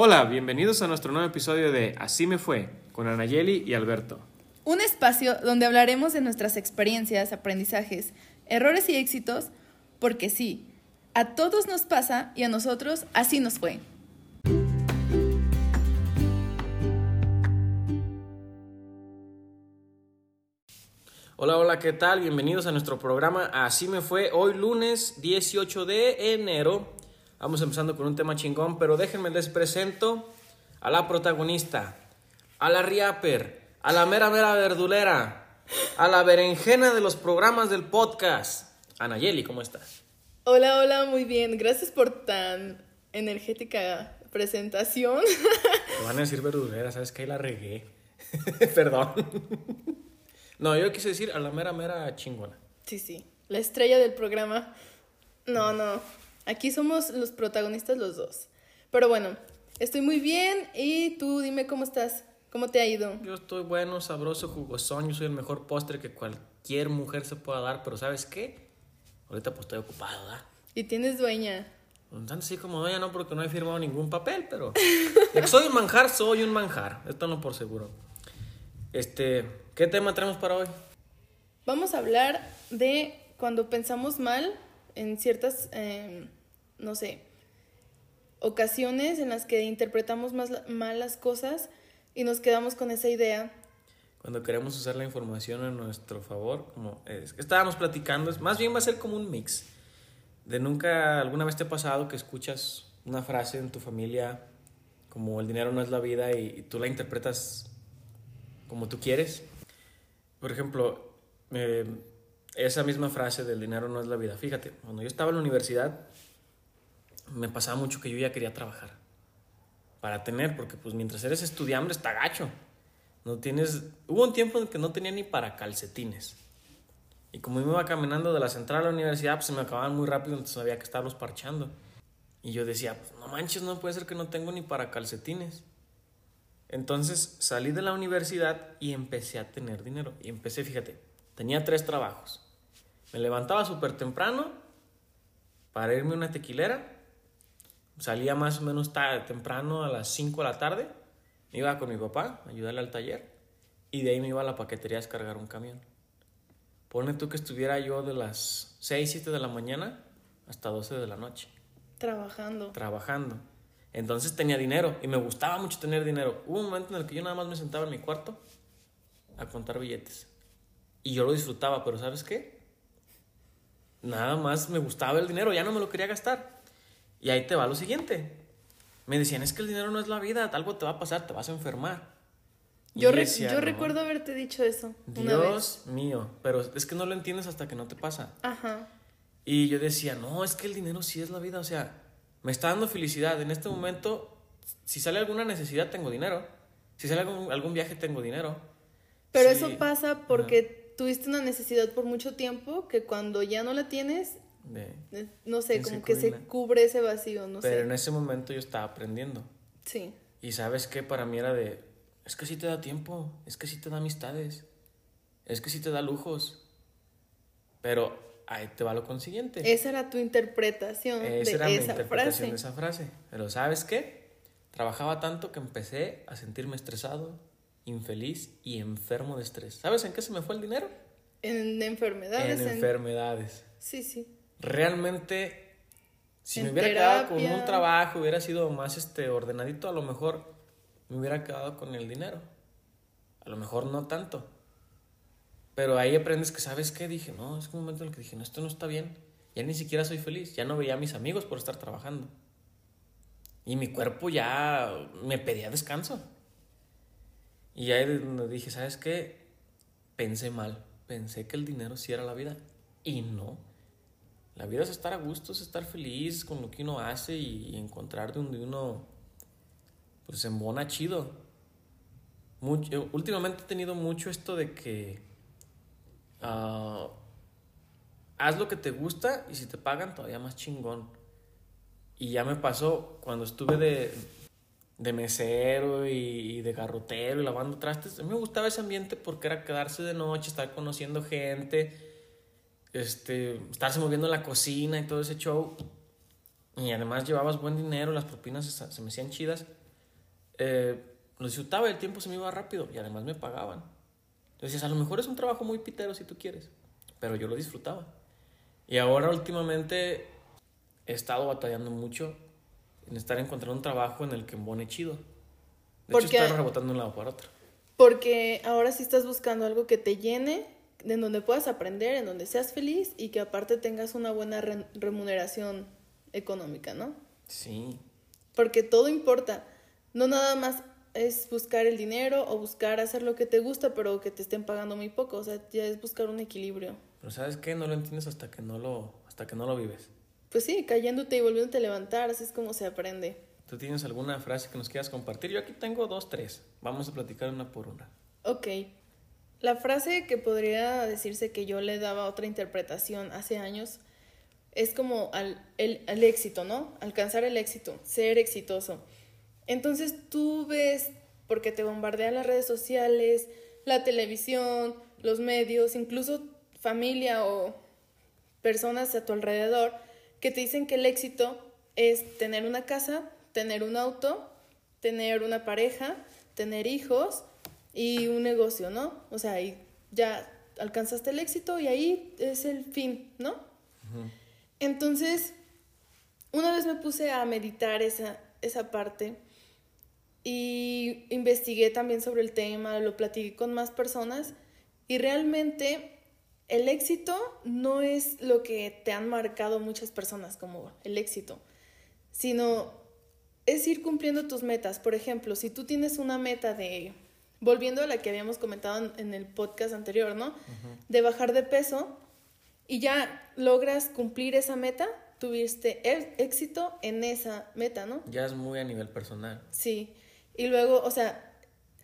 Hola, bienvenidos a nuestro nuevo episodio de Así me fue con Anayeli y Alberto. Un espacio donde hablaremos de nuestras experiencias, aprendizajes, errores y éxitos, porque sí, a todos nos pasa y a nosotros así nos fue. Hola, hola, ¿qué tal? Bienvenidos a nuestro programa Así me fue hoy lunes 18 de enero. Vamos empezando con un tema chingón, pero déjenme les presento a la protagonista, a la riaper, a la mera mera verdulera, a la berenjena de los programas del podcast. Anayeli, ¿cómo estás? Hola, hola, muy bien. Gracias por tan energética presentación. Me van a decir verdulera, ¿sabes qué? La regué. Perdón. No, yo quise decir a la mera mera chingona. Sí, sí. La estrella del programa. No, no. Aquí somos los protagonistas los dos. Pero bueno, estoy muy bien y tú dime cómo estás. ¿Cómo te ha ido? Yo estoy bueno, sabroso, jugosón. Yo soy el mejor postre que cualquier mujer se pueda dar, pero ¿sabes qué? Ahorita pues estoy ocupado, ¿verdad? Y tienes dueña. Pues, Tanto así como dueña no, porque no he firmado ningún papel, pero... soy un manjar, soy un manjar. Esto no por seguro. Este, ¿qué tema tenemos para hoy? Vamos a hablar de cuando pensamos mal en ciertas, eh, no sé, ocasiones en las que interpretamos más la- mal las cosas y nos quedamos con esa idea. Cuando queremos usar la información a nuestro favor, como es, estábamos platicando, más bien va a ser como un mix. De nunca, alguna vez te ha pasado que escuchas una frase en tu familia como el dinero no es la vida y, y tú la interpretas como tú quieres. Por ejemplo, eh, esa misma frase del dinero no es la vida. Fíjate, cuando yo estaba en la universidad, me pasaba mucho que yo ya quería trabajar para tener, porque pues mientras eres estudiante está gacho. No tienes. Hubo un tiempo en que no tenía ni para calcetines. Y como me iba caminando de la central a la universidad, pues se me acababan muy rápido, entonces había que estarlos parchando. Y yo decía, pues no manches, no puede ser que no tengo ni para calcetines. Entonces salí de la universidad y empecé a tener dinero. Y empecé, fíjate, tenía tres trabajos. Me levantaba súper temprano para irme a una tequilera. Salía más o menos ta- temprano a las 5 de la tarde. Me iba con mi papá a ayudarle al taller. Y de ahí me iba a la paquetería a descargar un camión. Pone tú que estuviera yo de las 6, 7 de la mañana hasta 12 de la noche Trabajando. trabajando. Entonces tenía dinero y me gustaba mucho tener dinero. Hubo un momento en el que yo nada más me sentaba en mi cuarto a contar billetes. Y yo lo disfrutaba, pero ¿sabes qué? Nada más me gustaba el dinero, ya no me lo quería gastar. Y ahí te va lo siguiente. Me decían, es que el dinero no es la vida, algo te va a pasar, te vas a enfermar. Yo, re- decía, yo "No, recuerdo haberte dicho eso una vez. Dios mío, pero es que no lo entiendes hasta que no te pasa. Ajá. Y yo decía, no, es que el dinero sí es la vida, o sea, me está dando felicidad. En este momento, si sale alguna necesidad, tengo dinero. Si sale algún, algún viaje, tengo dinero. Pero Sí. eso pasa porque tuviste una necesidad por mucho tiempo que cuando ya no la tienes, De- eh, no sé, como que se cubre. ese vacío, no Pero sé. en ese momento yo estaba aprendiendo. Sí. Y sabes qué, para mí era de, es que sí te da tiempo, es que sí te da amistades, es que sí te da lujos. Pero ahí te va lo consiguiente. Esa era tu interpretación Esa de era mi esa interpretación frase. de esa frase. Pero ¿sabes qué? Trabajaba tanto que empecé a sentirme estresado, infeliz y enfermo de estrés. ¿Sabes en qué se me fue el dinero? En enfermedades. en en- enfermedades. Sí, sí. Realmente, si me hubiera quedado con un trabajo, hubiera sido más este, ordenadito, a lo mejor me hubiera quedado con el dinero. A lo mejor no tanto. Pero ahí aprendes que, ¿sabes qué? Dije, no, es un momento en el que dije, no, esto no está bien. Ya ni siquiera soy feliz. Ya no veía a mis amigos por estar trabajando. Y mi cuerpo ya me pedía descanso. Y ahí dije, ¿sabes qué? Pensé mal. Pensé que el dinero sí era la vida. Y no. La vida es estar a gusto, es estar feliz con lo que uno hace y, encontrar donde uno pues se embona chido. Mucho, últimamente he tenido mucho esto de que ah, haz lo que te gusta y si te pagan todavía más chingón. Y ya me pasó cuando estuve de, de mesero y, y de garrotero y lavando trastes. A mí me gustaba ese ambiente porque era quedarse de noche, estar conociendo gente, este, estarse moviendo en la cocina y todo ese show. Y además llevabas buen dinero, las propinas se, se me hacían chidas. eh, lo disfrutaba, el tiempo se me iba rápido y además me pagaban. Entonces, a lo mejor es un trabajo muy pitero si tú quieres, pero yo lo disfrutaba. Y ahora últimamente he estado batallando mucho en estar encontrando un trabajo en el que embone chido. De Porque- hecho, estar rebotando de un lado para otro. Porque ahora sí estás buscando algo que te llene, en donde puedas aprender, en donde seas feliz y que aparte tengas una buena re- remuneración económica, ¿no? Sí, Porque todo importa. No nada más es buscar el dinero o buscar hacer lo que te gusta, pero que te estén pagando muy poco. O sea, ya es buscar un equilibrio. pero ¿sabes qué? No lo entiendes hasta que no lo, hasta que no lo vives. Pues sí, cayéndote y volviéndote a levantar, así es como se aprende. ¿Tú tienes alguna frase que nos quieras compartir? Yo aquí tengo dos, tres. Vamos a platicar una por una. Ok. La frase que podría decirse que yo le daba otra interpretación hace años es como al, el, éxito, ¿no? Alcanzar el éxito, ser exitoso. Entonces tú ves, porque te bombardean las redes sociales, la televisión, los medios, incluso familia o personas a tu alrededor, que te dicen que el éxito es tener una casa, tener un auto, tener una pareja, tener hijos y un negocio, ¿no? O sea, y ya alcanzaste el éxito y ahí es el fin, ¿no? Entonces, una vez me puse a meditar esa, esa parte y investigué también sobre el tema, lo platiqué con más personas y realmente el éxito no es lo que te han marcado muchas personas como el éxito, sino es ir cumpliendo tus metas. Por ejemplo, si tú tienes una meta de, volviendo a la que habíamos comentado en, el podcast anterior, ¿no? De bajar de peso y ya logras cumplir esa meta, tuviste éxito en esa meta, ¿no? Ya es muy a nivel personal. Sí. Y luego, o sea,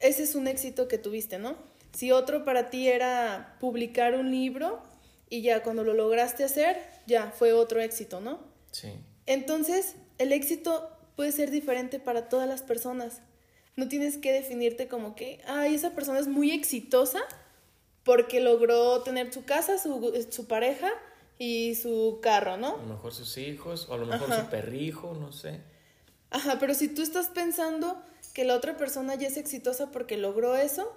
ese es un éxito que tuviste, ¿no? Si otro para ti era publicar un libro y ya cuando lo lograste hacer, ya fue otro éxito, ¿no? Sí. Entonces, el éxito puede ser diferente para todas las personas. No tienes que definirte como que, ay, esa persona es muy exitosa porque logró tener su casa, su, su pareja y su carro, A ¿no? lo mejor sus hijos, o a lo mejor Ajá. su perrijo, no sé. Ajá, pero si tú estás pensando que la otra persona ya es exitosa porque logró eso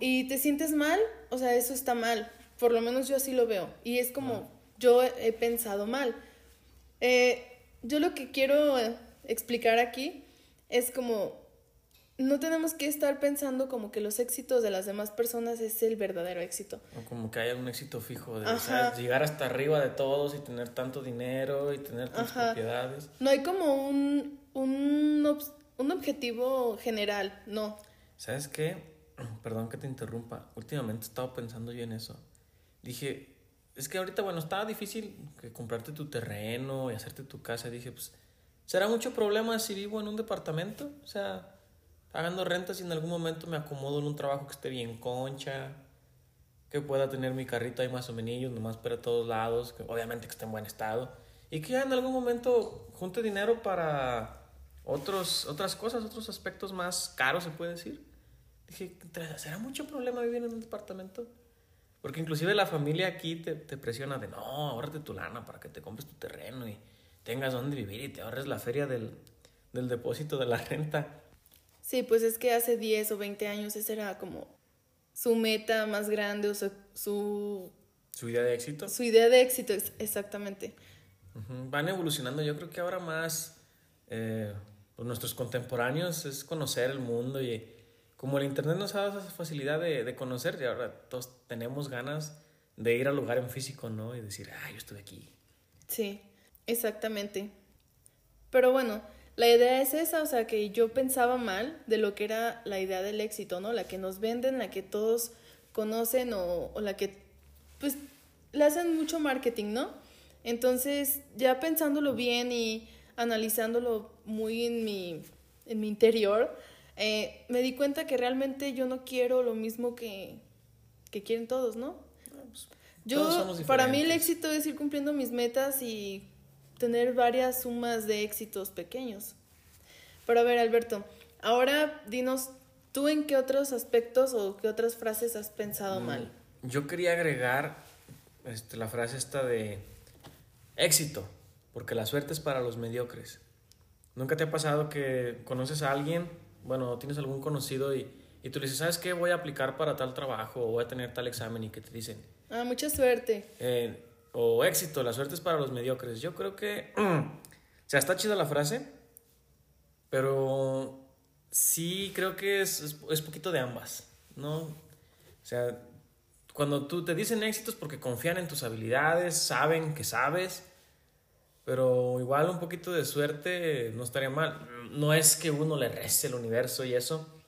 y te sientes mal, o sea, eso está mal. Por lo menos yo así lo veo. Y es como yo he, he pensado mal. Eh, yo lo que quiero eh, explicar aquí es como no tenemos que estar pensando como que los éxitos de las demás personas es el verdadero éxito. O como que haya un éxito fijo de llegar hasta arriba de todos y tener tanto dinero y tener tantas Ajá. propiedades. No hay como un, un, un objetivo general, no. ¿Sabes qué? Perdón que te interrumpa. Últimamente he estado pensando yo en eso. Dije, es que ahorita, bueno, estaba difícil que comprarte tu terreno y hacerte tu casa. Dije, pues, ¿será mucho problema si vivo en un departamento? O sea, pagando rentas y en algún momento me acomodo en un trabajo que esté bien concha, que pueda tener mi carrito ahí más o menos, nomás para todos lados, que obviamente que esté en buen estado. Y que ya en algún momento junte dinero para otros, otras cosas, otros aspectos más caros, se puede decir. Dije, ¿será mucho problema vivir en un departamento? Porque inclusive la familia aquí te, presiona de, no, ahórrate tu lana para que te compres tu terreno y tengas donde vivir y te ahorres la feria del, del depósito de la renta. Sí, pues es que hace 10 o 20 años esa era como su meta más grande o su, su, Su idea de éxito. su idea de éxito, ex- exactamente. Van evolucionando. Yo creo que ahora más eh, pues nuestros contemporáneos es conocer el mundo y como el Internet nos ha dado esa facilidad de, de conocer y ahora todos tenemos ganas de ir al lugar en físico, ¿no? Y decir, ah, yo estuve aquí. Sí, exactamente. Pero bueno, la idea es esa, o sea, que yo pensaba mal de lo que era la idea del éxito, ¿no? La que nos venden, la que todos conocen o, o la que, pues, le hacen mucho marketing, ¿no? Entonces, ya pensándolo bien y analizándolo muy en mi, en mi interior, eh, me di cuenta que realmente yo no quiero lo mismo que, que quieren todos, ¿no? Yo, Todos somos para mí el éxito es ir cumpliendo mis metas y tener varias sumas de éxitos pequeños. Pero a ver, Alberto, ahora dinos, ¿tú en qué otros aspectos o qué otras frases has pensado mal? Yo quería agregar este, la frase esta de éxito, porque la suerte es para los mediocres. ¿Nunca te ha pasado que conoces a alguien bueno, tienes algún conocido y, y tú le dices, ¿sabes qué? Voy a aplicar para tal trabajo o voy a tener tal examen y que te dicen, Ah, mucha suerte. eh, o éxito, la suerte es para los mediocres. Yo creo que, o sea, está chida la frase, pero sí creo que es, es, poquito de ambas, ¿no? O sea, cuando tú te dicen éxitos porque confían en tus habilidades, saben que sabes, pero igual un poquito de suerte no estaría mal. No es que uno le rece el universo y eso,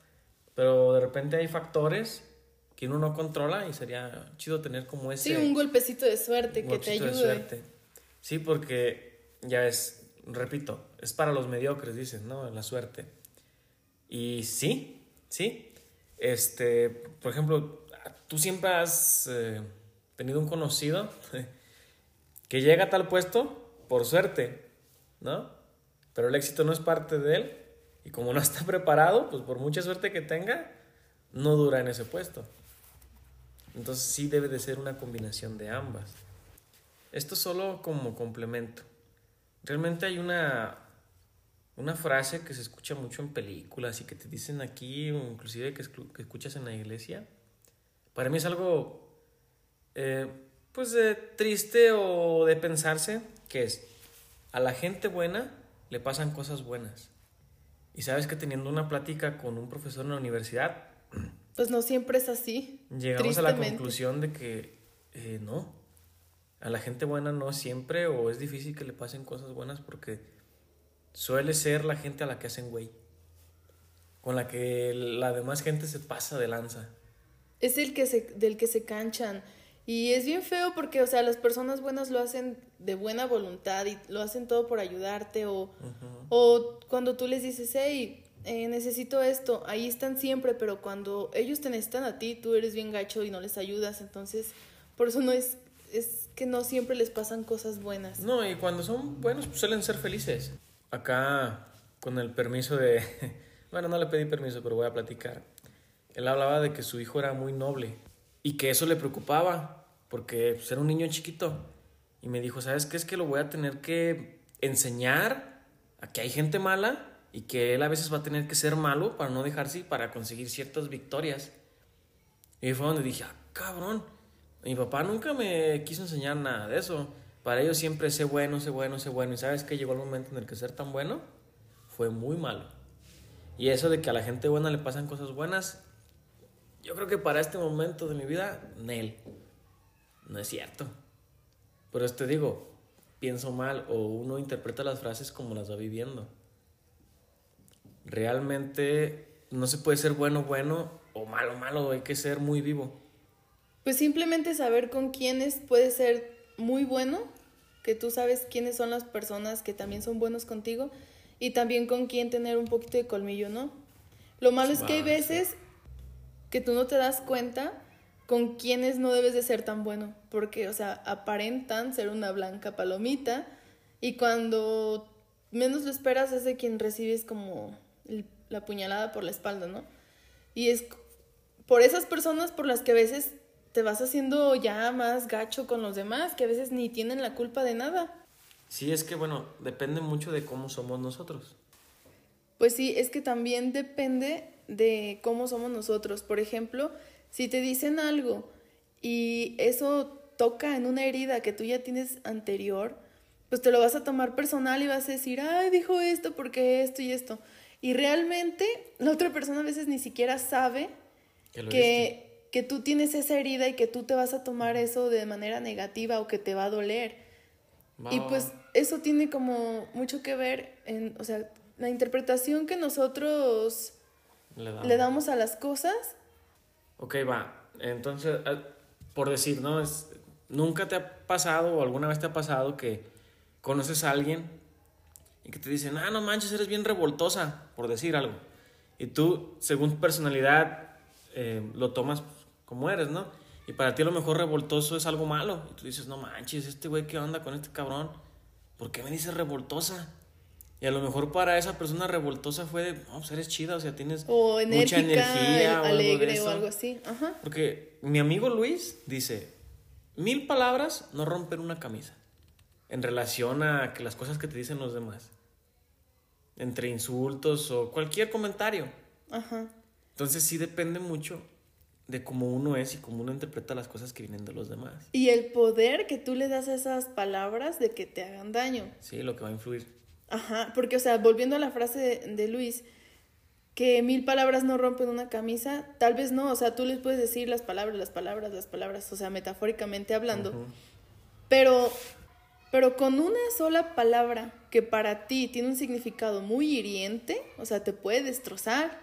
pero de repente hay factores que uno no controla y sería chido tener como ese Sí, un golpecito de suerte un que te golpecito de ayude. suerte. Sí, porque ya es, repito, es para los mediocres, dicen, ¿no? La suerte. Y sí, sí. Este, por ejemplo, tú siempre has eh, tenido un conocido que llega a tal puesto por suerte, ¿no? Pero el éxito no es parte de él y como no está preparado, pues por mucha suerte que tenga, no dura en ese puesto. Entonces sí debe de ser una combinación de ambas. Esto solo como complemento. Realmente hay una, una frase que se escucha mucho en películas y que te dicen aquí, inclusive que, que escuchas en la iglesia. Para mí es algo, eh, pues, de triste o de pensarse, que es, a la gente buena le pasan cosas buenas. Y sabes que teniendo una plática con un profesor en la universidad, Pues no siempre es así. llegamos a la conclusión de que eh, no, a la gente buena no siempre o es difícil que le pasen cosas buenas porque suele ser la gente a la que hacen güey, con la que la demás gente se pasa de lanza. Es el que se, del que se canchan. Y es bien feo porque, o sea, las personas buenas lo hacen de buena voluntad y lo hacen todo por ayudarte o, o cuando tú les dices, hey, eh, necesito esto, ahí están siempre, pero cuando ellos te necesitan a ti, tú eres bien gacho y no les ayudas, entonces por eso no es, es que no siempre les pasan cosas buenas. No, y cuando son buenos pues suelen ser felices. Acá, con el permiso de... Bueno, no le pedí permiso, pero voy a platicar. Él hablaba de que su hijo era muy noble y que eso le preocupaba porque pues, era un niño chiquito. Y me dijo, ¿sabes qué? Es que lo voy a tener que enseñar a que hay gente mala y que él a veces va a tener que ser malo para no dejarse y para conseguir ciertas victorias. Y fue donde dije, ah, cabrón. Mi papá nunca me quiso enseñar nada de eso. Para ellos siempre sé bueno, sé bueno, sé bueno. Y sabes que llegó el momento en el que ser tan bueno fue muy malo. Y eso de que a la gente buena le pasan cosas buenas, yo creo que para este momento de mi vida, Nel. No es cierto. Pero te digo, pienso mal o uno interpreta las frases como las va viviendo. Realmente no se puede ser bueno, bueno o malo, malo. Hay que ser muy vivo. Pues simplemente saber con quiénes puede ser muy bueno, que tú sabes quiénes son las personas que también son buenos contigo y también con quién tener un poquito de colmillo, ¿no? Lo malo es que hay veces que tú no te das cuenta con quiénes no debes de ser tan bueno, porque, o sea, aparentan ser una blanca palomita y cuando menos lo esperas es de quien recibes como la puñalada por la espalda, ¿no? Y es por esas personas por las que a veces te vas haciendo ya más gacho con los demás, que a veces ni tienen la culpa de nada. Sí, es que bueno, depende mucho de cómo somos nosotros. Pues sí, es que también depende de cómo somos nosotros. Por ejemplo, si te dicen algo y eso toca en una herida que tú ya tienes anterior, pues te lo vas a tomar personal y vas a decir, ay, dijo esto porque esto y esto. Y realmente la otra persona a veces ni siquiera sabe Que que, que tú tienes esa herida y que tú te vas a tomar eso de manera negativa o que te va a doler. Va, Y pues eso tiene como mucho que ver en, o sea, la interpretación que nosotros le damos. le damos a las cosas. Ok, va. Entonces, ah, por decir, ¿no? Es, ¿Nunca te ha pasado o alguna vez te ha pasado que conoces a alguien y que te dicen, ah, no manches, eres bien revoltosa, por decir algo? Y tú, según tu personalidad, eh, lo tomas como eres, ¿no? Y para ti a lo mejor revoltoso es algo malo. Y tú dices, no manches, este güey, ¿qué onda con este cabrón? ¿Por qué me dice revoltosa? Y a lo mejor para esa persona revoltosa fue de, no, pues eres chida, o sea, tienes O mucha enérgica, energía o algo alegre o eso. algo así. Ajá. Porque mi amigo Luis dice, mil palabras no rompen una camisa en relación a que las cosas que te dicen los demás. Entre insultos o cualquier comentario. Ajá. Entonces sí depende mucho de cómo uno es y cómo uno interpreta las cosas que vienen de los demás. Y el poder que tú le das a esas palabras de que te hagan daño. Sí, lo que va a influir. Ajá, porque, o sea, volviendo a la frase de, de Luis, que mil palabras no rompen una camisa, tal vez no, o sea, tú les puedes decir las palabras, las palabras, las palabras, o sea, metafóricamente hablando, pero, pero con una sola palabra que para ti tiene un significado muy hiriente, o sea, te puede destrozar.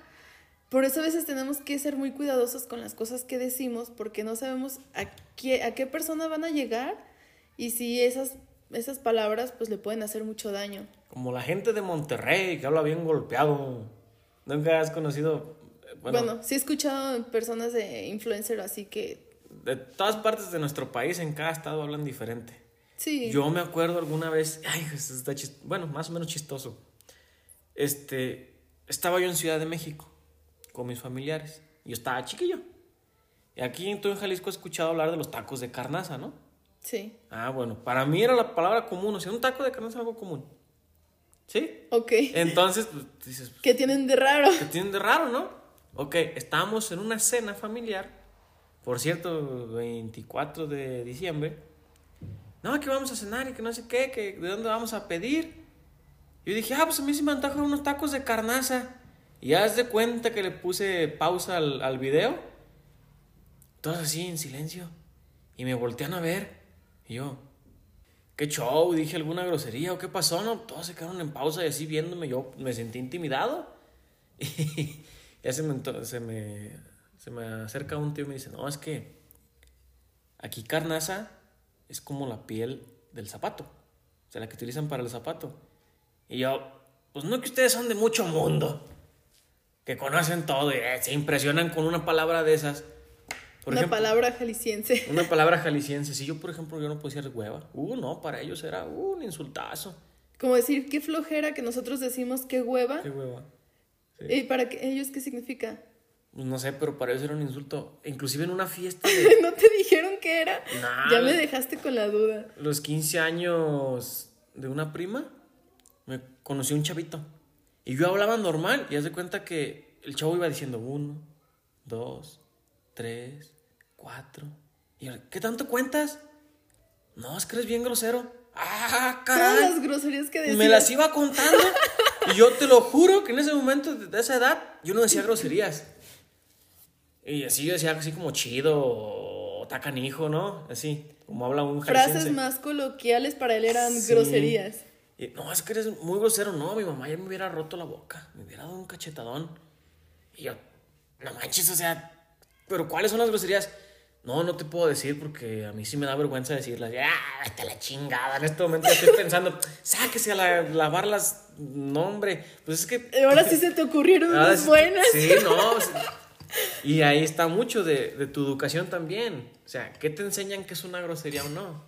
Por eso a veces tenemos que ser muy cuidadosos con las cosas que decimos, porque no sabemos a qué, a qué persona van a llegar y si esas, esas palabras pues le pueden hacer mucho daño. Como la gente de Monterrey que habla bien golpeado. Nunca has conocido. eh, Bueno, Bueno, sí he escuchado personas de influencer así que de todas partes de nuestro país, en cada estado hablan diferente. Sí. Yo me acuerdo alguna vez, ay, esto está chis- bueno, más o menos chistoso. Este, estaba yo en Ciudad de México con mis familiares. Yo estaba chiquillo. Y aquí en todo en Jalisco he escuchado hablar de los tacos de carnaza, ¿no? Sí. Ah, bueno, para mí era la palabra común, o sea, un taco de carnaza es algo común. ¿Sí? Ok. Entonces, pues dices, ¿Qué tienen de raro? ¿qué tienen de raro, no? Ok, estábamos en una cena familiar, por cierto, 24 de diciembre. No, que vamos a cenar y que no sé qué, que de dónde vamos a pedir. Yo dije, ah, pues a mí se me antojan unos tacos de carnaza. Y haz de cuenta que le puse pausa al, al video. Todos así en silencio. Y me voltean a ver. Y yo, ¿qué show? Dije alguna grosería o qué pasó, ¿no? Todos se quedaron en pausa y así viéndome. Yo me sentí intimidado. Y ya se me, se me, se me acerca un tío y me dice, no, es que aquí carnaza es como la piel del zapato. O sea, la que utilizan para el zapato. Y yo, pues no que ustedes son de mucho mundo. Que conocen todo y eh, se impresionan con una palabra de esas. Por Una ejemplo, palabra jalisciense. una palabra jalisciense. Si yo, por ejemplo, yo no puedo decir hueva. Uh, no, para ellos era uh, un insultazo. Como decir, qué flojera que nosotros decimos qué hueva. Qué hueva. Sí. ¿Y para ellos qué significa? No sé, pero para ellos era un insulto. Inclusive en una fiesta de ¿No te dijeron qué era? Nah, ya me dejaste con la duda. los 15 años de una prima, me conocí un chavito. Y yo hablaba normal. Y haz de cuenta que el chavo iba diciendo uno, dos, tres, cuatro. Y yo, ¿qué tanto cuentas? No, es que eres bien grosero. ¡Ah, Todas caray! las groserías que decías. Me las iba contando. y yo te lo juro que en ese momento, de esa edad, yo no decía groserías. Y así yo decía así como chido o tacanijo, ¿no? Así, como habla un Frases más coloquiales para él eran Sí. groserías. Y, no, es que eres muy grosero. No, mi mamá ya me hubiera roto la boca. Me hubiera dado un cachetadón. Y yo, no manches, o sea, ¿pero cuáles son las groserías? No, no te puedo decir porque a mí sí me da vergüenza decirlas. Ya, hasta la chingada. En este momento estoy pensando, sáquese a la- lavarlas. No, hombre. Pues es que. Ahora sí se te ocurrieron unas buenas. Sí, no. Y ahí está mucho de, de tu educación también. O sea, ¿qué te enseñan que es una grosería o no?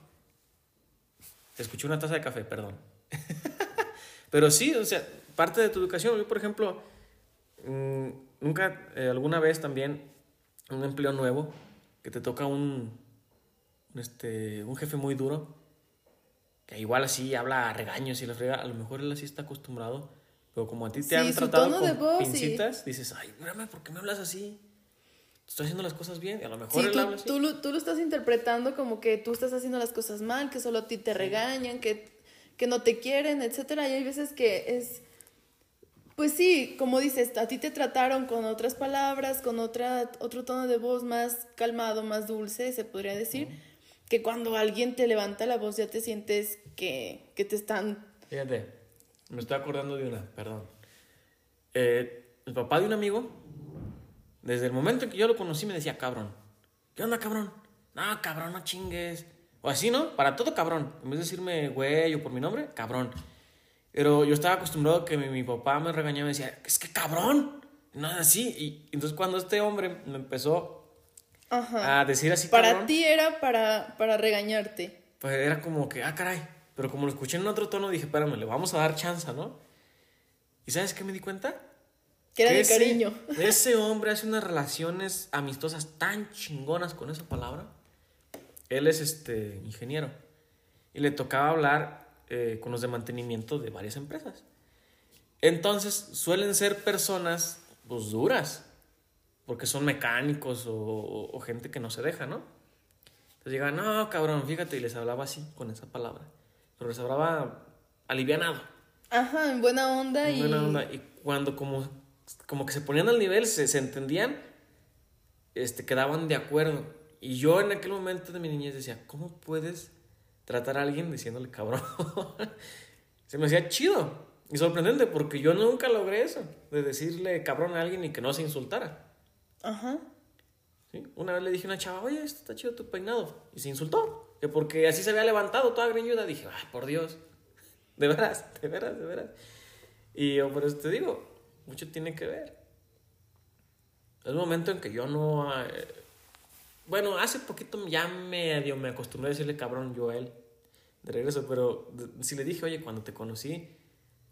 Te escuché una taza de café, perdón. Pero sí, o sea, parte de tu educación. Yo, por ejemplo, mm, nunca, eh, alguna vez también, un empleo nuevo, que te toca un, este, un jefe muy duro, que igual así habla a regaños y la frega, a lo mejor él así está acostumbrado, pero como a ti te Sí, han tratado con y- pincitas, dices, ay, espérame, ¿por qué me hablas así? Estoy haciendo las cosas bien, y a lo mejor Sí, él tú, habla así. tú lo, tú lo estás interpretando como que tú estás haciendo las cosas mal, que solo a ti te regañan, que, que no te quieren, etcétera. Y hay veces que es, pues sí, como dices, a ti te trataron con otras palabras, con otra, otro tono de voz más calmado, más dulce, se podría decir, que cuando alguien te levanta la voz ya te sientes que, que te están... Fíjate, me estoy acordando de una, perdón. Eh, el papá de un amigo, desde el momento en que yo lo conocí, me decía, cabrón. ¿Qué onda, cabrón? No, cabrón, no chingues. O así, ¿no? Para todo, cabrón. En vez de decirme güey o por mi nombre, cabrón. Pero yo estaba acostumbrado a que mi, mi papá me regañaba y me decía, es que cabrón. No así. Y entonces cuando este hombre me empezó Ajá. a decir así, para cabrón, ti era para, para regañarte. pues era como que, ah, caray. Pero como lo escuché en otro tono, dije, espérame, le vamos a dar chance, ¿no? ¿Y sabes qué me di cuenta? Que era Que de ese- cariño. Ese hombre hace unas relaciones amistosas tan chingonas con esa palabra. Él es este ingeniero. Y le tocaba hablar eh, con los de mantenimiento de varias empresas. Entonces, suelen ser personas pues duras, porque son mecánicos o, o gente que no se deja, ¿no? Entonces llegaban, no, cabrón, fíjate, y les hablaba así, con esa palabra, pero les hablaba alivianado. Ajá, en buena onda en y... buena onda. Y cuando como, como que se ponían al nivel, se, se entendían, este, quedaban de acuerdo. Y yo en aquel momento de mi niñez decía, ¿cómo puedes tratar a alguien diciéndole cabrón? se me hacía chido y sorprendente porque yo nunca logré eso, de decirle cabrón a alguien y que no se insultara. Ajá. ¿Sí? Una vez le dije a una chava, oye, esto está chido tu peinado. Y se insultó. Que porque así se había levantado toda greñuda. Dije, ay, por Dios. De veras, de veras, de veras. Y yo por eso te digo, mucho tiene que ver. Es un momento en que yo no... eh, bueno, hace poquito ya medio me acostumbré a decirle cabrón él. De regreso, pero si le dije, oye, cuando te conocí,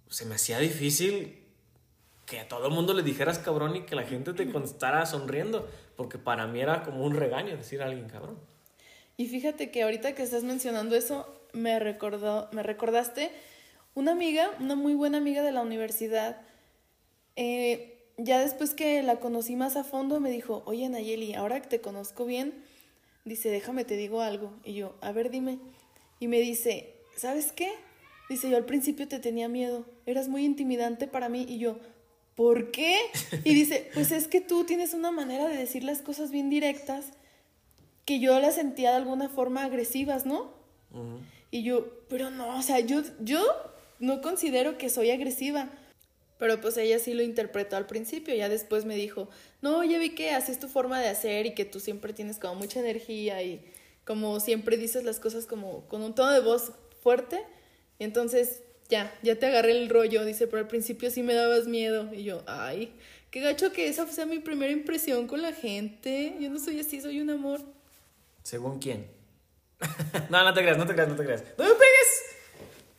se me hacía difícil que a todo el mundo le dijeras cabrón y que la gente te contestara sonriendo, porque para mí era como un regaño decir a alguien cabrón. Y fíjate que ahorita que estás mencionando eso, me recordó, me recordaste una amiga, una muy buena amiga de la universidad. Eh, ya después que la conocí más a fondo, me dijo, oye Nayeli, ahora que te conozco bien, dice, déjame te digo algo. Y yo, a ver, dime. Y me dice, ¿sabes qué? Dice, yo al principio te tenía miedo, eras muy intimidante para mí. Y yo, ¿por qué? Y dice, pues es que tú tienes una manera de decir las cosas bien directas que yo las sentía de alguna forma agresivas, ¿no? Y yo, pero no, o sea, yo, yo no considero que soy agresiva. Pero pues ella sí lo interpretó al principio, ya después me dijo, no, ya vi que así es tu forma de hacer y que tú siempre tienes como mucha energía y como siempre dices las cosas como con un tono de voz fuerte. Y entonces ya, ya te agarré el rollo, dice, pero al principio sí me dabas miedo. Y yo, ay, qué gacho que esa sea mi primera impresión con la gente. Yo no soy así, soy un amor. ¿Según quién? no, no te creas, no te creas, no te creas. ¡No me pegues!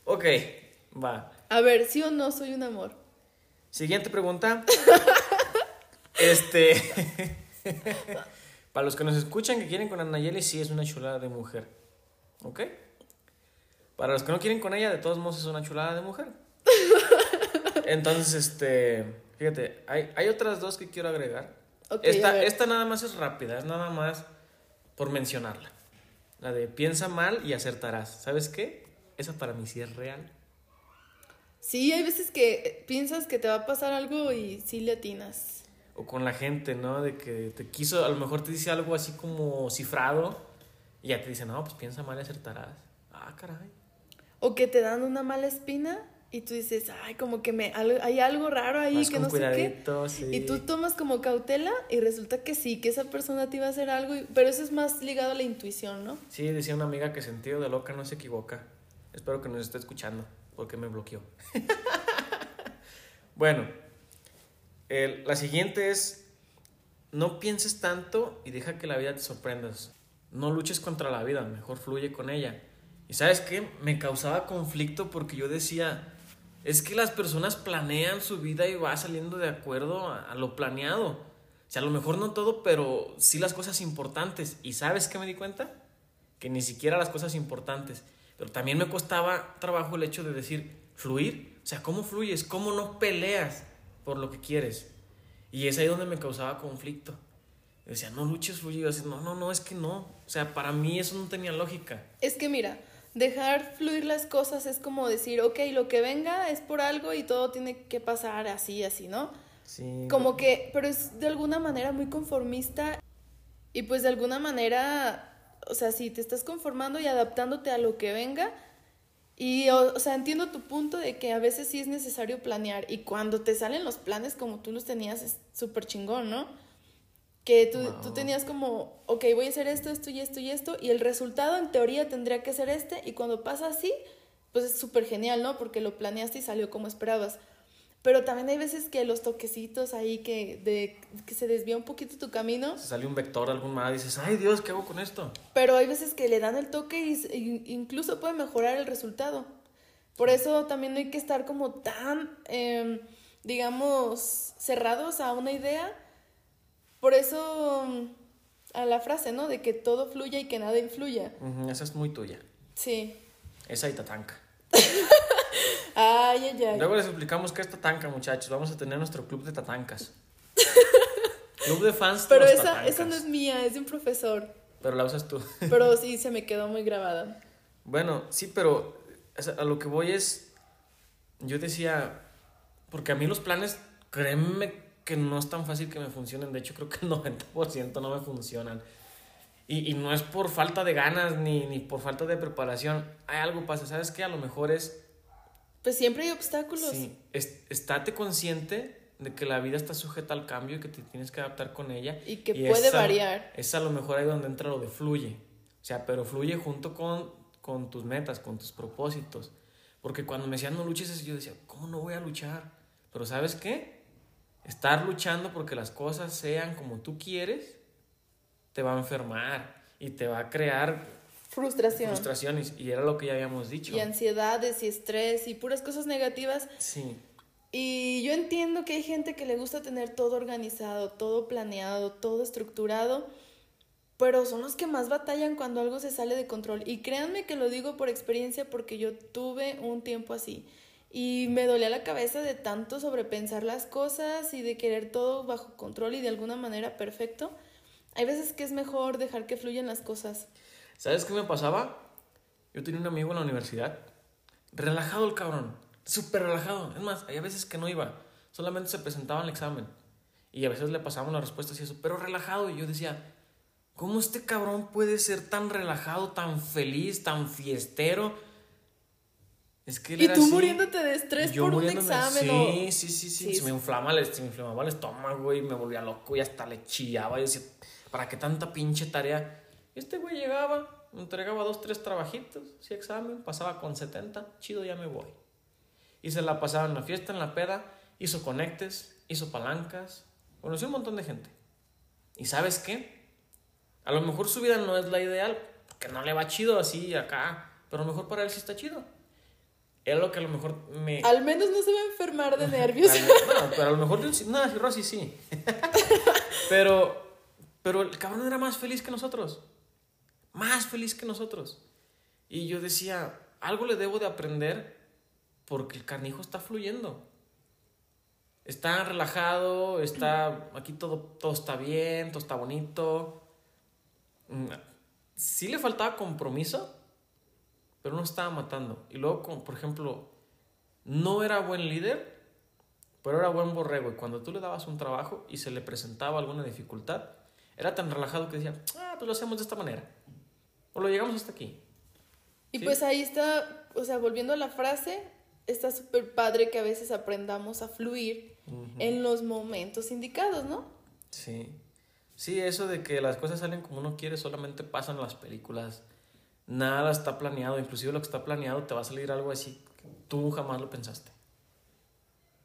Ok, va. A ver, sí o no soy un amor. Siguiente pregunta. este. Para los que nos escuchan que quieren con Anayeli, sí es una chulada de mujer. ¿Ok? Para los que no quieren con ella, de todos modos es una chulada de mujer. Entonces, este. Fíjate, hay, hay otras dos que quiero agregar. Esta, esta nada más es rápida, es nada más por mencionarla. La de piensa mal y acertarás. ¿Sabes qué? Esa para mí sí es real. Sí, hay veces que piensas que te va a pasar algo y sí le atinas. O con la gente, ¿no? De que te quiso, a lo mejor te dice algo así como cifrado y ya te dice, no, pues piensa mal y acertarás. Ah, caray. O que te dan una mala espina y tú dices, ay, como que me hay algo raro ahí que no sé qué. sí. Y tú tomas como cautela y resulta que sí, que esa persona te iba a hacer algo, y- pero eso es más ligado a la intuición, ¿no? Sí, decía una amiga que sentido de loca no se equivoca. Espero que nos esté escuchando, porque me bloqueó. bueno, la siguiente es, no pienses tanto y deja que la vida te sorprendas. No luches contra la vida, mejor fluye con ella. Y sabes qué, me causaba conflicto porque yo decía, es que las personas planean su vida y va saliendo de acuerdo a, a lo planeado. O sea, a lo mejor no todo, pero sí las cosas importantes. ¿Y sabes qué me di cuenta? que ni siquiera las cosas importantes. Pero también me costaba trabajo el hecho de decir, fluir. O sea, ¿cómo fluyes? ¿Cómo no peleas por lo que quieres? Y es ahí donde me causaba conflicto. Yo decía, no luches, fluye. Yo decía, no, no, no, es que no. O sea, para mí eso no tenía lógica. Es que mira, dejar fluir las cosas es como decir, ok, lo que venga es por algo y todo tiene que pasar así, así, ¿no? Sí. Como que, pero es de alguna manera muy conformista y pues de alguna manera, o sea, si te estás conformando y adaptándote a lo que venga y, o, o sea, entiendo tu punto de que a veces sí es necesario planear y cuando te salen los planes como tú los tenías es súper chingón, ¿no? Que tú, Wow. tú tenías como, ok, voy a hacer esto, esto y esto y esto y el resultado en teoría tendría que ser este y cuando pasa así, pues es súper genial, ¿no? Porque lo planeaste y salió como esperabas. Pero también hay veces que los toquecitos ahí que, de, que se desvía un poquito tu camino, Se sale un vector algún y dices, ay Dios, ¿qué hago con esto? pero hay veces que le dan el toque y, y incluso puede mejorar el resultado. Por eso también no hay que estar como tan, em, digamos, cerrados a una idea. Por eso mm, a la frase, ¿no? De que todo fluya y que nada influya. Ujú, esa es muy tuya. Sí. Esa y tatanca. Ay, ay, ay. Luego les explicamos qué es tatanca, muchachos. Vamos a tener nuestro club de tatancas. Club de fans. de Pero los esa, esa no es mía, es de un profesor. Pero la usas tú. Pero sí se me quedó muy grabada. Bueno, sí, pero a lo que voy es, yo decía, porque a mí los planes, créeme que no es tan fácil que me funcionen, de hecho creo que el 90% no me funcionan. Y, y no es por falta de ganas ni, ni por falta de preparación, hay algo pasa, ¿sabes qué? A lo mejor es, Pues siempre hay obstáculos. sí, es- estate consciente de que la vida está sujeta al cambio y que te tienes que adaptar con ella. Y que Y puede esa- variar. Es a lo mejor ahí donde entra lo de fluye. O sea, pero fluye junto con, con tus metas, con tus propósitos. Porque cuando me decían no luches, yo decía, ¿cómo no voy a luchar? Pero ¿sabes qué? Estar luchando porque las cosas sean como tú quieres, te va a enfermar y te va a crear Frustración. frustraciones. Y era lo que ya habíamos dicho. Y ansiedades y estrés y puras cosas negativas. Sí, Y yo entiendo que hay gente que le gusta tener todo organizado, todo planeado, todo estructurado, pero son los que más batallan cuando algo se sale de control. Y créanme que lo digo por experiencia porque yo tuve un tiempo así. Y me dolía la cabeza de tanto sobrepensar las cosas y de querer todo bajo control y de alguna manera perfecto. Hay veces que es mejor dejar que fluyan las cosas. ¿Sabes qué me pasaba? Yo tenía un amigo en la universidad, relajado el cabrón, súper relajado. Es más, hay veces que no iba, solamente se presentaba el examen. Y a veces le pasábamos las respuestas y eso, pero relajado. Y yo decía, ¿cómo este cabrón puede ser tan relajado, tan feliz, tan fiestero? Es que Y tú así. muriéndote de estrés por un examen sí, o... Sí, sí, sí, Sí, Se me inflama el, se me inflamaba el estómago y me volvía loco y hasta le chillaba. Y decía, ¿para qué tanta pinche tarea? Este güey llegaba, entregaba dos, tres trabajitos, sí, examen, pasaba con 70, chido, ya me voy. Y se la pasaba en la fiesta, en la peda, hizo conectes, hizo palancas, conoció un montón de gente. ¿Y sabes qué? A lo mejor su vida no es la ideal, que no le va chido así acá, pero a lo mejor para él sí está chido. Era lo que a lo mejor me... Al menos no se va a enfermar de nervios. Bueno, pero a lo mejor sí- no, Rosy sí. pero, pero el cabrón era más feliz que nosotros. Más feliz que nosotros. Y yo decía, algo le debo de aprender porque el carnijo está fluyendo. Está relajado, está aquí todo, todo está bien, todo está bonito. Mm, Sí le faltaba compromiso, pero no estaba matando. Y luego, por ejemplo, no era buen líder, pero era buen borrego. Y cuando tú le dabas un trabajo y se le presentaba alguna dificultad, era tan relajado que decía, ah, pues lo hacemos de esta manera. O lo llegamos hasta aquí. Y Sí. pues ahí está, o sea, volviendo a la frase, está súper padre que a veces aprendamos a fluir en los momentos indicados, ¿no? Sí. Sí, eso de que las cosas salen como uno quiere solamente pasa en las películas. Nada está planeado, inclusive lo que está planeado te va a salir algo así que tú jamás lo pensaste.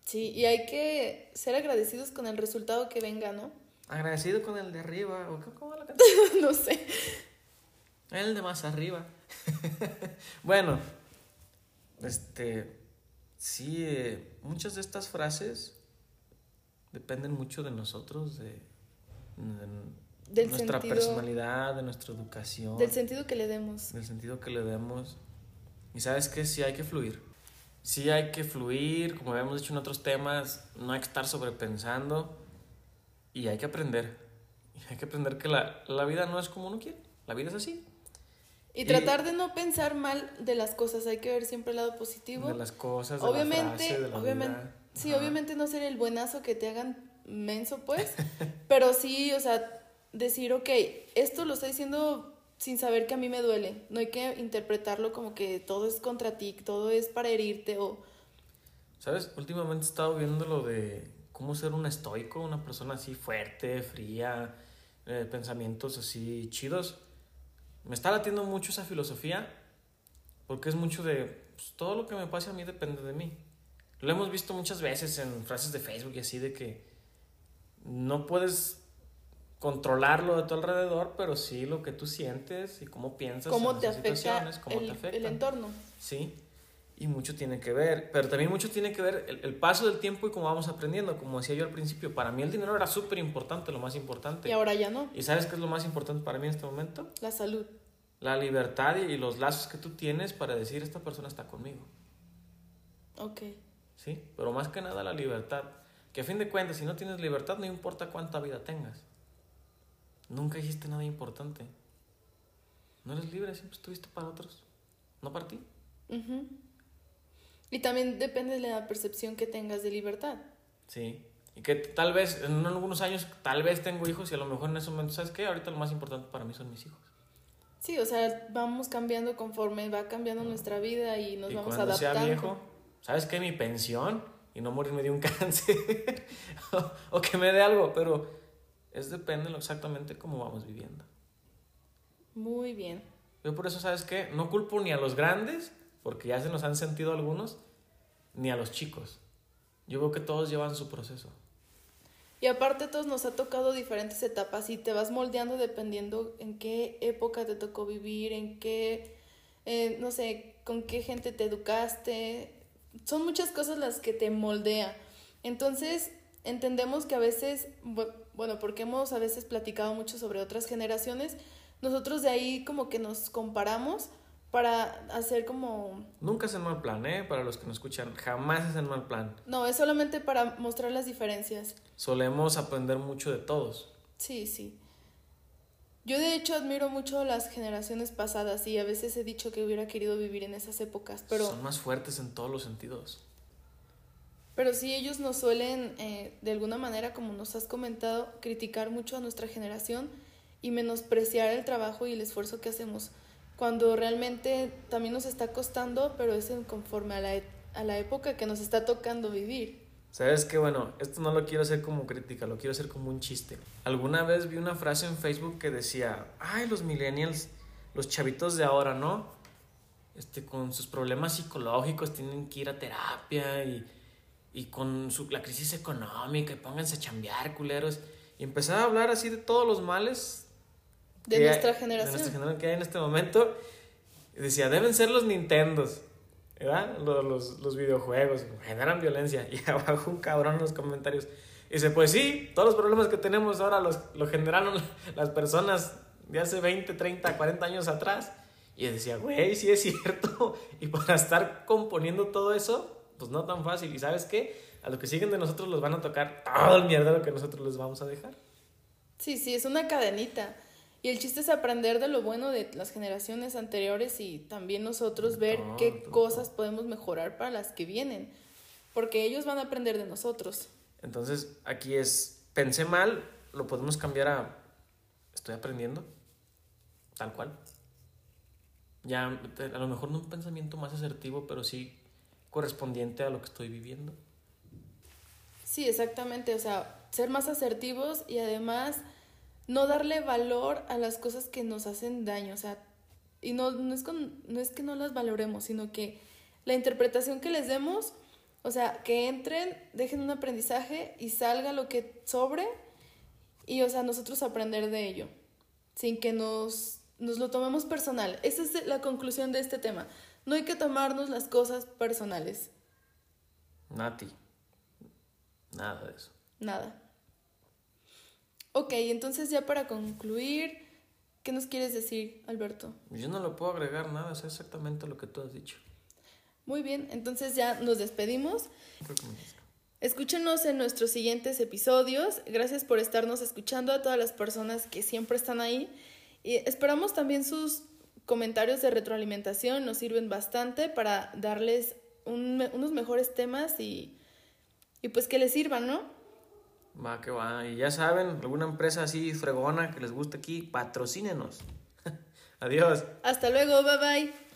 Sí, y hay que ser agradecidos con el resultado que venga, ¿no? Agradecido con el de arriba, o ¿cómo va la canción? no sé. El de más arriba. bueno, este, sí, eh, muchas de estas frases dependen mucho de nosotros, de, nuestra sentido- personalidad, de nuestra educación, Del sentido que le demos. del sentido que le demos. Y sabes que sí hay que fluir. Sí hay que fluir, como habíamos dicho en otros temas, no hay que estar sobrepensando y hay que aprender. Y hay que aprender que la, la vida no es como uno quiere, la vida es así. Y Y- tratar de no pensar mal de las cosas, hay que ver siempre el lado positivo. De las cosas, de obviamente, la frase, de la obviamente, vida. sí, Ajá. obviamente no ser el buenazo que te hagan menso, pues, pero sí, o sea, decir, ok, esto lo estoy diciendo sin saber que a mí me duele, no hay que interpretarlo como que todo es contra ti, todo es para herirte o... ¿Sabes? Últimamente he estado viendo lo de cómo ser un estoico, una persona así fuerte, fría, eh, pensamientos así chidos. Me está latiendo mucho esa filosofía porque es mucho de pues, todo lo que me pase a mí depende de mí. Lo hemos visto muchas veces en frases de Facebook y así de que no puedes controlarlo de tu alrededor, pero sí lo que tú sientes y cómo piensas cómo en te esas afecta, situaciones, cómo el, te afectan. el entorno. Sí, y mucho tiene que ver, pero también mucho tiene que ver el, el paso del tiempo y cómo vamos aprendiendo. Como decía yo al principio, para mí el dinero era súper importante, lo más importante. Y ahora ya no, ¿Y sabes qué es lo más importante para mí en este momento? la salud. La libertad y, y los lazos que tú tienes para decir esta persona está conmigo. Ok. ¿Sí? Pero más que nada la libertad. Que a fin de cuentas, si no tienes libertad, no importa cuánta vida tengas. Nunca hiciste nada importante. No eres libre, siempre estuviste para otros, no para ti. Y también depende de la percepción que tengas de libertad. Sí. Y que tal vez, en algunos años, tal vez tengo hijos y a lo mejor en ese momento, ¿sabes qué? Ahorita lo más importante para mí son mis hijos. Sí, o sea, vamos cambiando conforme va cambiando nuestra vida y nos y vamos cuando adaptando. sea viejo, ¿sabes qué? Mi pensión y no morirme de un cáncer o, o que me dé algo, pero es depende exactamente cómo vamos viviendo. Muy bien. Yo por eso, ¿sabes qué? No culpo ni a los grandes, porque ya se nos han sentido algunos, ni a los chicos. Yo veo que todos llevan su proceso. Y aparte todos nos ha tocado diferentes etapas y te vas moldeando dependiendo en qué época te tocó vivir, en qué, eh, no sé, con qué gente te educaste. Son muchas cosas las que te moldea. Entonces, entendemos que a veces, bu- bueno, porque hemos a veces platicado mucho sobre otras generaciones, nosotros de ahí como que nos comparamos para hacer como... Nunca es en mal plan, ¿eh? Para los que nos escuchan, jamás es en mal plan. No, es solamente para mostrar las diferencias. Solemos aprender mucho de todos. Sí, sí. Yo de hecho admiro mucho las generaciones pasadas y a veces he dicho que hubiera querido vivir en esas épocas, pero, Son más fuertes en todos los sentidos. pero sí ellos nos suelen, eh, de alguna manera, como nos has comentado, criticar mucho a nuestra generación y menospreciar el trabajo y el esfuerzo que hacemos, cuando realmente también nos está costando, pero es en conforme a la, e- a la época que nos está tocando vivir. ¿Sabes qué? Bueno, esto no lo quiero hacer como crítica, lo quiero hacer como un chiste. Alguna vez vi una frase en Facebook que decía, ay, los millennials, los chavitos de ahora, ¿no? Este, con sus problemas psicológicos tienen que ir a terapia y, y con su, la crisis económica, y pónganse a chambear, culeros. Y empezaba a hablar así de todos los males De nuestra hay- generación. De nuestra generación que hay en este momento. Decía, deben ser los Nintendos. ¿Verdad? Los, los, los videojuegos generan violencia. Y abajo un cabrón en los comentarios. Dice, pues sí, todos los problemas que tenemos ahora los, lo generaron las personas de hace 20, 30, 40 años atrás. Y yo decía, güey, sí es cierto. Y para estar componiendo todo eso, pues no tan fácil. ¿Y sabes qué? A los que siguen de nosotros los van a tocar todo el mierdero que nosotros les vamos a dejar. Sí, sí, es una cadenita. Y el chiste es aprender de lo bueno de las generaciones anteriores y también nosotros ver qué cosas podemos mejorar para las que vienen. Porque ellos van a aprender de nosotros. Entonces, aquí es, pensé mal, lo podemos cambiar a, estoy aprendiendo, tal cual. Ya, a lo mejor no un pensamiento más asertivo, pero sí correspondiente a lo que estoy viviendo. Sí, exactamente. O sea, ser más asertivos y además no darle valor a las cosas que nos hacen daño. O sea, y no, no, es, con- no es que no las valoremos, sino que la interpretación que les demos, o sea, que entren, dejen un aprendizaje y salga lo que sobre y, o sea, nosotros aprender de ello, sin que nos, nos lo tomemos personal. Esa es la conclusión de este tema. No hay que tomarnos las cosas personales. Nati, nada de eso. Nada. Ok, entonces ya para concluir, ¿qué nos quieres decir, Alberto? Yo no le puedo agregar nada, es exactamente lo que tú has dicho. Muy bien, entonces ya nos despedimos. Escúchenos en nuestros siguientes episodios. Gracias por estarnos escuchando a todas las personas que siempre están ahí. Y esperamos también sus comentarios de retroalimentación, nos sirven bastante para darles un unos mejores temas y, y pues que les sirvan, ¿no? Va, que va. Y ya saben, alguna empresa así fregona que les guste aquí, patrocínenos. Adiós. Hasta luego, bye bye.